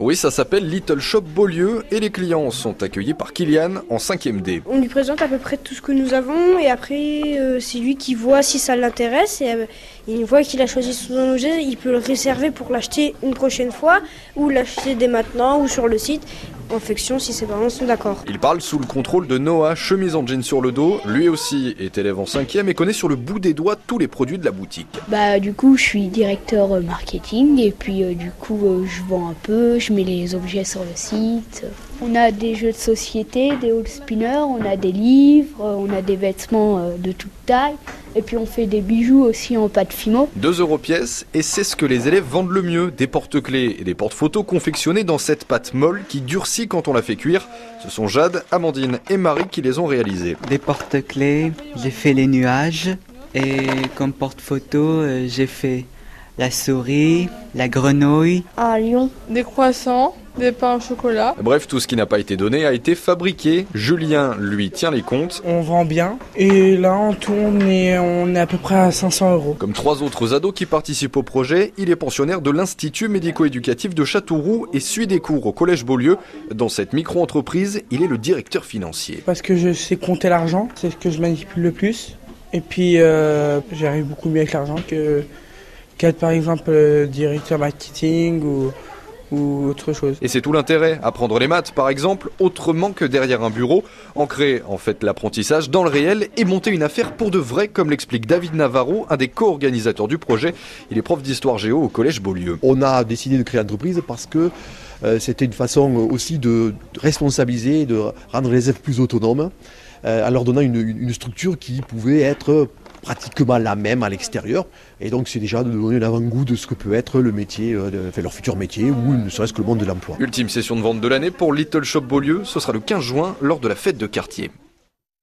Oui, ça s'appelle Little Shop Beaulieu et les clients sont accueillis par Kylian en 5ème D. On lui présente à peu près tout ce que nous avons et après euh, c'est lui qui voit si ça l'intéresse et euh, une fois qu'il a choisi son objet, il peut le réserver pour l'acheter une prochaine fois ou l'acheter dès maintenant ou sur le site en fonction si ses parents sont d'accord. Il parle sous le contrôle de Noah, chemise en jean sur le dos. Lui aussi est élève en 5ème et connaît sur le bout des doigts tous les produits de la boutique. Bah du coup je suis directeur euh, marketing et puis euh, du coup euh, je vends un peu, je mets les objets sur le site. On a des jeux de société, des old spinners, on a des livres, on a des vêtements de toute taille et puis on fait des bijoux aussi en pâte fimo. 2 euros pièce et c'est ce que les élèves vendent le mieux, des porte-clés et des porte-photos confectionnés dans cette pâte molle qui durcit quand on la fait cuire. Ce sont Jade, Amandine et Marie qui les ont réalisés. Des porte-clés, j'ai fait les nuages et comme porte-photo j'ai fait la souris, la grenouille, un lion, des croissants, des pains au chocolat. Bref, tout ce qui n'a pas été donné a été fabriqué. Julien, lui, tient les comptes. On vend bien. Et là, on est, on est à peu près à 500 euros. Comme trois autres ados qui participent au projet, il est pensionnaire de l'Institut médico-éducatif de Châteauroux et suit des cours au Collège Beaulieu. Dans cette micro-entreprise, il est le directeur financier. Parce que je sais compter l'argent, c'est ce que je manipule le plus. Et puis, euh, j'arrive beaucoup mieux avec l'argent que qu'être par exemple euh, directeur marketing ou, ou autre chose. Et c'est tout l'intérêt, apprendre les maths par exemple, autrement que derrière un bureau, ancrer en fait l'apprentissage dans le réel et monter une affaire pour de vrai, comme l'explique David Navarro, un des co-organisateurs du projet. Il est prof d'histoire géo au collège Beaulieu. On a décidé de créer l'entreprise parce que euh, c'était une façon aussi de responsabiliser, de rendre les élèves plus autonomes, euh, en leur donnant une, une structure qui pouvait être pratiquement la même à l'extérieur. Et donc c'est déjà de donner un avant-goût de ce que peut être le métier, euh, leur futur métier ou ne serait-ce que le monde de l'emploi. Ultime session de vente de l'année pour Little Shop Beaulieu, ce sera le 15 juin lors de la fête de quartier.